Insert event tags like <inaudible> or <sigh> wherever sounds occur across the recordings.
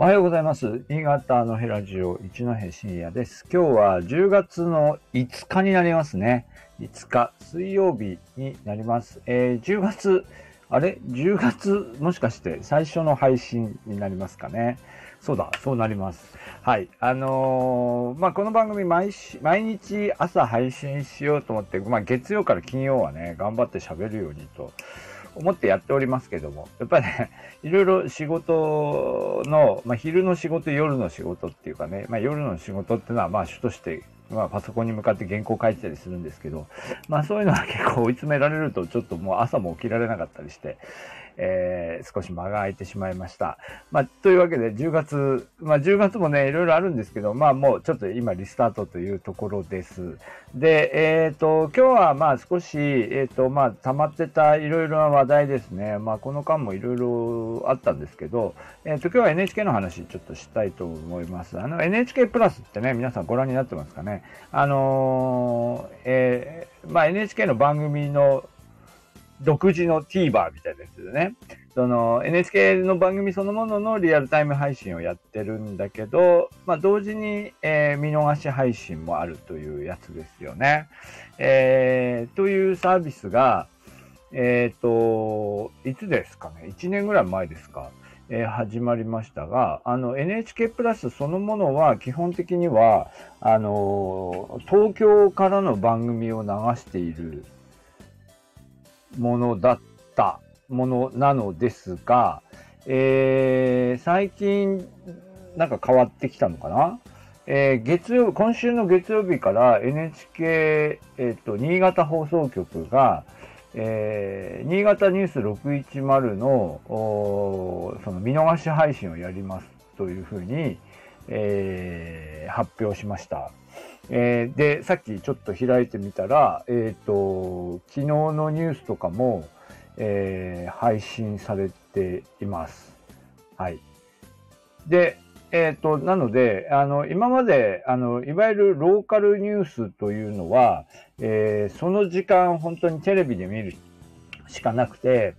おはようございます。新潟のヘラジオ一戸深夜です。今日は10月の5日になりますね。5日、水曜日になります。えー10月、あれ ?10 月、もしかして最初の配信になりますかね。そうだ、そうなります。はい。あのーまあ、この番組毎し毎日朝配信しようと思って、まあ、月曜から金曜はね、頑張って喋るようにと思ってやっておりますけども、やっぱりね、<laughs> いろいろ仕事の、まあ、昼の仕事、夜の仕事っていうかね、まあ、夜の仕事っていうのは、まあ、主として、まあ、パソコンに向かって原稿書いてたりするんですけど、まあ、そういうのは結構追い詰められると、ちょっともう朝も起きられなかったりして、えー少し間が空いてしまいました。まあ、というわけで、10月、まあ、10月もね、いろいろあるんですけど、まあ、もうちょっと今リスタートというところです。で、えっ、と、今日はまあ少し、えっ、と、まあ、溜まってたいろいろな話題ですね。まあ、この間もいろいろあったんですけど、えっ、と、今日は NHK の話ちょっとしたいと思います。あの、NHK プラスってね、皆さんご覧になってますかね。あのえまあ、NHK の番組の独自の TVer みたいなやつでね、その NHK の番組そのもののリアルタイム配信をやってるんだけど、まあ、同時に、えー見逃し配信もあるというやつですよね。えーというサービスが、えっ、と、いつですかね ?1 年ぐらい前ですか？えー始まりましたが、あの NHK プラスそのものは基本的には、あの東京からの番組を流しているものだったものなのですが、えー最近なんか変わってきたのかな？えー月曜、今週の月曜日から NHK、えっ、と、新潟放送局が、えー新潟ニュース610の、おーその見逃し配信をやりますというふうに、えー発表しました。えーで、さっきちょっと開いてみたら、えっ、と、昨日のニュースとかも、えー配信されています。はい。で、えっ、と、なので、あの、今まで、あの、いわゆるローカルニュースというのは、えその時間本当にテレビで見るしかなくて、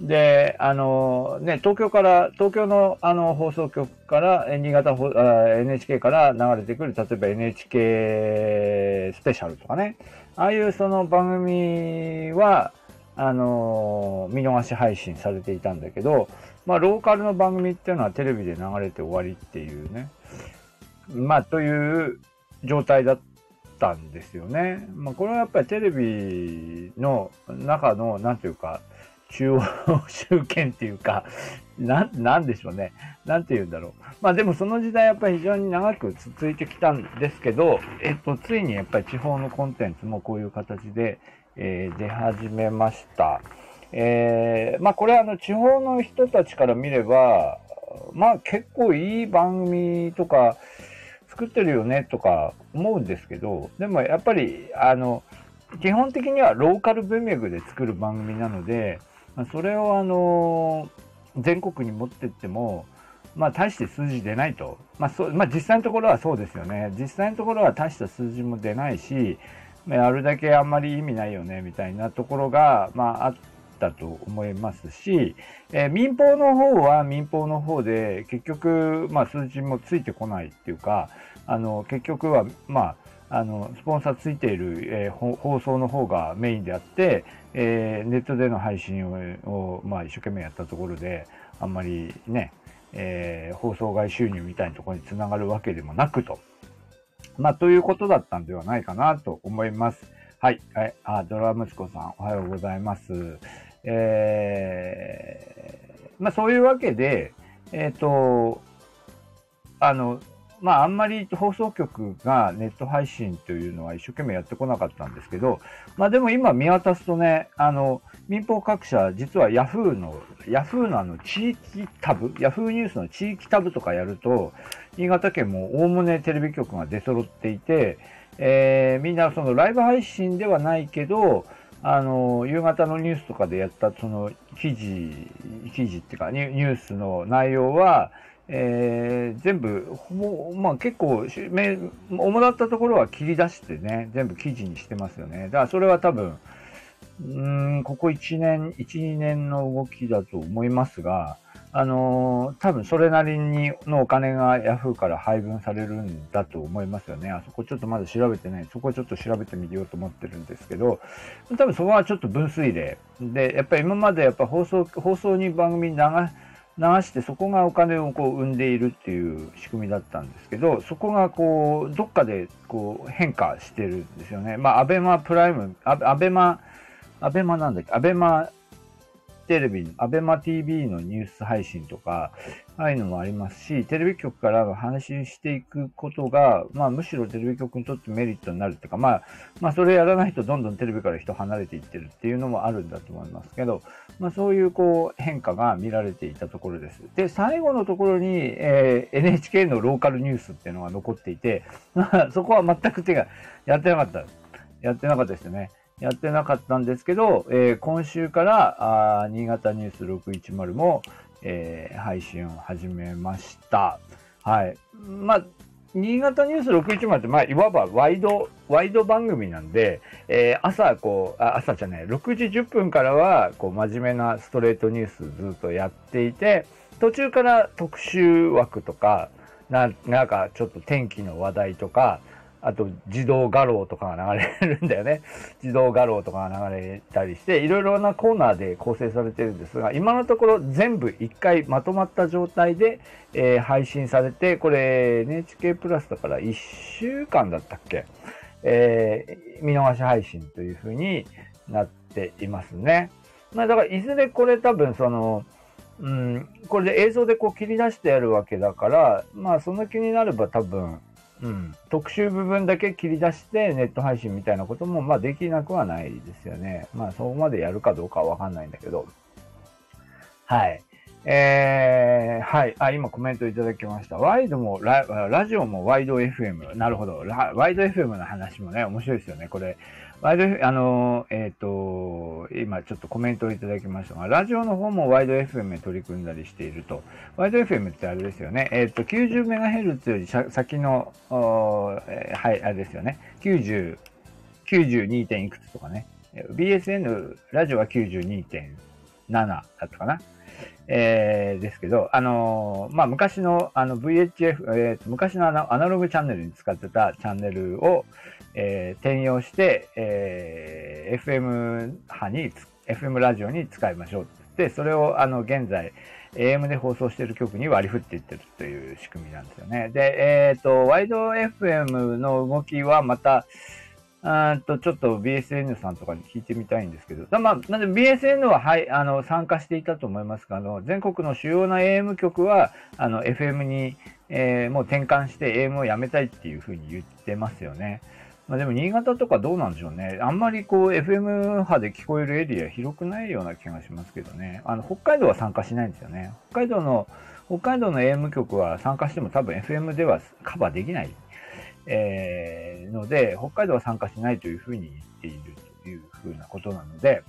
で、あの、ね、東京から、東京のあの放送局から、新潟あ NHK から流れてくる、例えば NHK スペシャルとかね、ああいうその番組は、あの、見逃し配信されていたんだけど、まあ、ローカルの番組っていうのはテレビで流れて終わりっていうね、まあ、という状態だったんですよね。まあ、これはやっぱりテレビの中の、なんていうか、中央集権っていうか、な、なんでしょうね。なんて言うんだろう。まあでもその時代やっぱり非常に長く続いてきたんですけど、えっと、ついにやっぱり地方のコンテンツもこういう形で、えー出始めました。えーまあこれはあの地方の人たちから見れば、まあ結構いい番組とか作ってるよねとか思うんですけど、でもやっぱりあの、基本的にはローカル文脈で作る番組なので、まそれをあの、全国に持ってっても、まあ大して数字出ないと。まあそう、まあ実際のところはそうですよね。実際のところは大した数字も出ないし、まああるだけあんまり意味ないよね、みたいなところが、まああったと思いますし、えー民放の方は民放の方で結局、まあ数字もついてこないっていうか、あの、結局は、まあ、あの、スポンサーついている、えー放送の方がメインであって、えーネットでの配信を、をまあ一生懸命やったところで、あんまりね、えー放送外収入みたいなところにつながるわけでもなくと。まあ、ということだったんではないかなと思います。はい。はい、あ、ドラ息子さん、おはようございます。えーまあ、そういうわけで、えっ、と、あの、まあ、あんまり放送局がネット配信というのは一生懸命やってこなかったんですけど、まあでも今見渡すとね、あの、民放各社、実は Yahoo の、Yahoo のあの地域タブ、Yahoo ニュースの地域タブとかやると、新潟県もおおむねテレビ局が出揃っていて、えーみんなそのライブ配信ではないけど、あの、夕方のニュースとかでやったその記事、記事っていうかニュースの内容は、えー全部、ほぼ、まあ結構し、め主だったところは切り出してね、全部記事にしてますよね。だからそれは多分、うん、ここ1年、1、2年の動きだと思いますが、あのー、多分それなりにのお金がヤフーから配分されるんだと思いますよね。あそこちょっとまだ調べてない。そこちょっと調べてみようと思ってるんですけど、多分そこはちょっと分水嶺。で、やっぱり今までやっぱ放送、放送に番組流流してそこがお金をこう生んでいるっていう仕組みだったんですけど、そこがこう、どっかでこう変化してるんですよね。まあ、アベマプライム、アベマ、アベマなんだっけ、アベマテレビ、アベマ TV のニュース配信とか、ああいうのもありますし、テレビ局から話していくことが、まあむしろテレビ局にとってメリットになるっていうか、まあ、まあそれやらないとどんどんテレビから人離れていってるっていうのもあるんだと思いますけど、まあそういうこう変化が見られていたところです。で、最後のところに、えー、NHK のローカルニュースっていうのが残っていて、ま <laughs> あそこは全く手がやってなかった。やってなかったですよね。やってなかったんですけど、えー、今週からあ新潟ニュース610も、えー、配信を始めました。はい。まあ、新潟ニュース610って、まあ、いわばワイド、ワイド番組なんで、えー、朝、こう、あ朝じゃない、6時10分からは、こう、真面目なストレートニュースずっとやっていて、途中から特集枠とか、ななんかちょっと天気の話題とか、あと自動画廊とかが流れるんだよね。<laughs> 自動画廊とかが流れたりして、いろいろなコーナーで構成されてるんですが、今のところ全部一回まとまった状態で、えー、配信されて、これ NHK プラスだから1週間だったっけ？えー、見逃し配信という風になっていますね。まあだからいずれこれ多分その、うん、これで映像でこう切り出してやるわけだから、まあその気になれば多分、うん、特集部分だけ切り出してネット配信みたいなことも、まあ、できなくはないですよね。まあ、そこまでやるかどうかはわかんないんだけど。はい。えー、はい。あ、今コメントいただきました。ワイドもラ、ラジオもワイド FM。なるほど。ワイド FM の話もね、面白いですよね。これ、ワイド、あの、えっ、ー、と、今ちょっとコメントをいただきましたが、ラジオの方もワイド FM に取り組んだりしていると。ワイド FM ってあれですよね。えっ、ー、と、90MHz より先の、えー、はい、あれですよね。90、92. いくつとかね。BSN ラジオは 92. 7だったかな。えー、ですけど、あのー、まあ、昔のあの VHF、えー、昔のアナログチャンネルに使ってたチャンネルを、えー、転用して、えー、FM 波に、FM ラジオに使いましょうって言って、それをあの現在、AM で放送している曲に割り振っていってるという仕組みなんですよね。で、えっ、ー、と、ワイド FM の動きはまた、うんと、ちょっと BSN さんとかに聞いてみたいんですけど、まあ、なんで BSN は、はい、あの、参加していたと思いますが、あの、全国の主要な AM 局は、あの、FM に、えー、もう転換して AM をやめたいっていうふうに言ってますよね。まあ、でも新潟とかどうなんでしょうね。あんまりこう FM 波で聞こえるエリア広くないような気がしますけどね。あの、北海道は参加しないんですよね。北海道の、北海道の AM 局は参加しても多分 FM ではカバーできない、えー、ので、北海道は参加しないというふうに言っているというふうなことなので、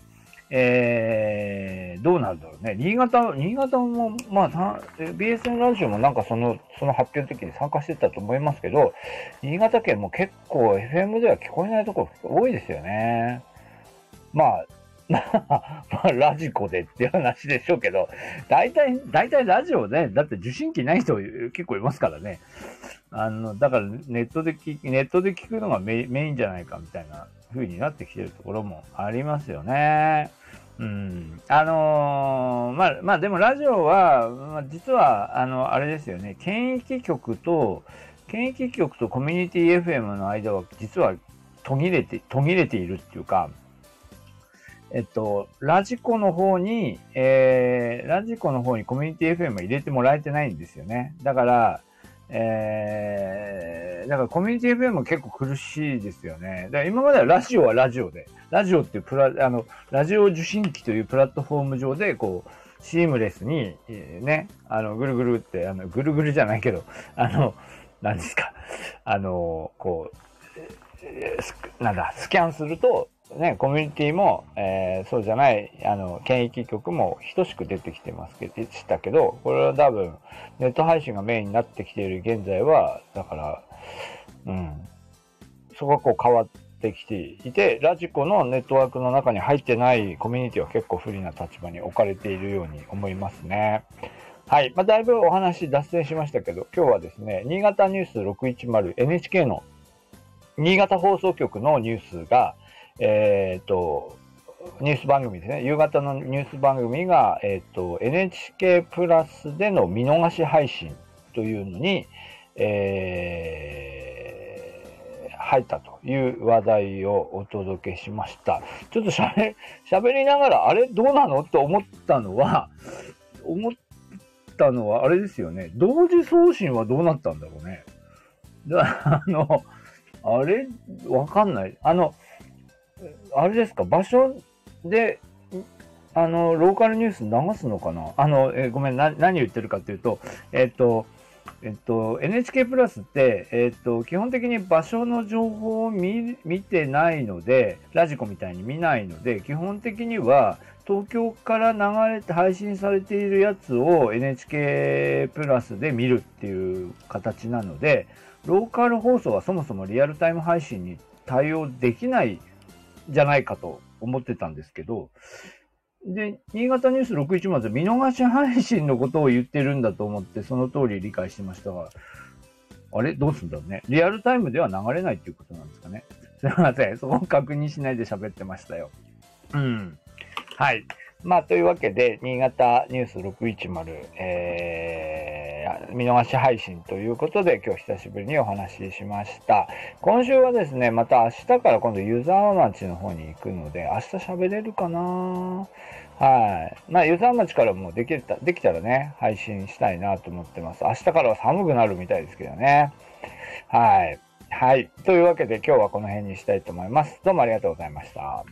えー、どうなるだろうね。新潟、新潟も、まあ、BSN ラジオもなんかその、その発表の時に参加してたと思いますけど、新潟県も結構 FM では聞こえないところ多いですよね。まあ、まあ、まあ、ラジコでっていう話でしょうけど、大体、大体ラジオね、だって受信機ない人結構いますからね。あの、だからネットで聞ネットで聞くのがメインじゃないかみたいな風になってきてるところもありますよね。うん。あのー、まあ、まあでもラジオは、まあ、実は、あの、あれですよね、県域局と、県域局とコミュニティ FM の間は実は途切れて、途切れているっていうか、えっと、ラジコの方に、えー、ラジコの方にコミュニティ FM 入れてもらえてないんですよね。だから、えー、だからコミュニティ FM 結構苦しいですよね。だから今まではラジオはラジオで、ラジオっていうプラ、あの、ラジオ受信機というプラットフォーム上で、こう、シームレスに、えー、ね、あの、ぐるぐるって、あの、ぐるぐるじゃないけど、あの、何ですか、あの、こう、なんだ、スキャンすると、ね、コミュニティも、えー、そうじゃない、あの、県域局も等しく出てきてますけど、したけど、これは多分、ネット配信がメインになってきている現在は、だから、うん、そこがこう変わってきていて、ラジコのネットワークの中に入ってないコミュニティは結構不利な立場に置かれているように思いますね。はい。まあ、だいぶお話脱線しましたけど、今日はですね、新潟ニュース 610NHK の新潟放送局のニュースが、えっ、ー、と、ニュース番組ですね。夕方のニュース番組が、えっ、ー、と、NHK プラスでの見逃し配信というのに、えー、入ったという話題をお届けしました。ちょっとしゃべ、喋りながら、あれどうなのと思ったのは、思ったのは、あれですよね。同時送信はどうなったんだろうね。あの、あれわかんない。あの、あれですか、場所で、あの、ローカルニュース流すのかな？あの、えごめん、な、何言ってるかっていうと、えっ、と、えっと、NHK プラスって、えっと、基本的に場所の情報を見見てないので、ラジコみたいに見ないので、基本的には東京から流れて配信されているやつを NHK プラスで見るっていう形なので、ローカル放送はそもそもリアルタイム配信に対応できないじゃないかと思ってたんですけど、で、新潟ニュース610見逃し配信のことを言ってるんだと思って、その通り理解してましたが、あれ？どうすんだろうね。リアルタイムでは流れないっていうことなんですかね。<laughs> すいません。そこを確認しないで喋ってましたよ。うん。はい。まあ、というわけで、新潟ニュース610、えー、見逃し配信ということで、今日久しぶりにお話ししました。今週はですね、また明日から今度湯沢町の方に行くので、明日喋れるかな？はい。まあ、湯沢町からもできた、できたらね、配信したいなと思ってます。明日からは寒くなるみたいですけどね。はい。はい。というわけで今日はこの辺にしたいと思います。どうもありがとうございました。